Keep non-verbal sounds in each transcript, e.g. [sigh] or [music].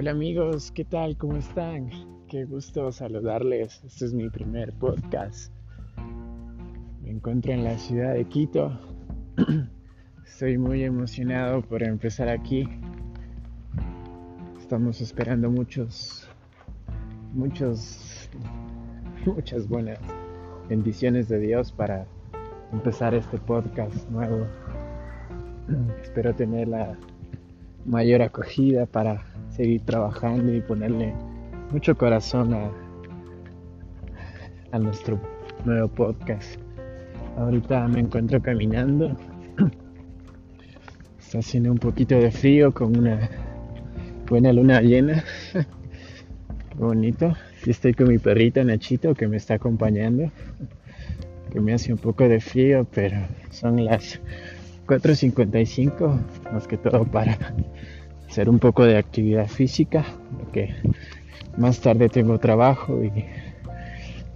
Hola amigos, ¿qué tal? ¿Cómo están? Qué gusto saludarles. Este es mi primer podcast. Me encuentro en la ciudad de Quito. [clears throat] Estoy muy emocionado por empezar aquí. Estamos esperando muchos, muchos, [laughs] muchas buenas bendiciones de Dios para empezar este podcast nuevo. [clears throat] Espero tener la mayor acogida para seguir trabajando y ponerle mucho corazón a, a nuestro nuevo podcast. Ahorita me encuentro caminando. [clears throat] Está haciendo un poquito de frío con una buena luna llena. [laughs] bonito. Estoy con mi perrito Nachito que me está acompañando. Que me hace un poco de frío, pero son las 4.55 más que todo para hacer un poco de actividad física, porque más tarde tengo trabajo y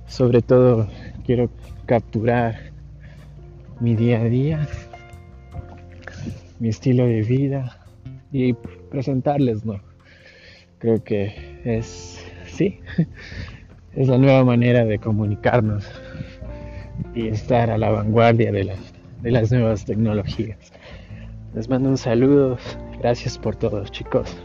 sobre todo quiero capturar mi día a día, mi estilo de vida y presentarles, ¿no? Creo que es, sí, [laughs] es la nueva manera de comunicarnos y estar a la vanguardia de, de las nuevas tecnologías. Les mando un saludo. Gracias por todo, chicos.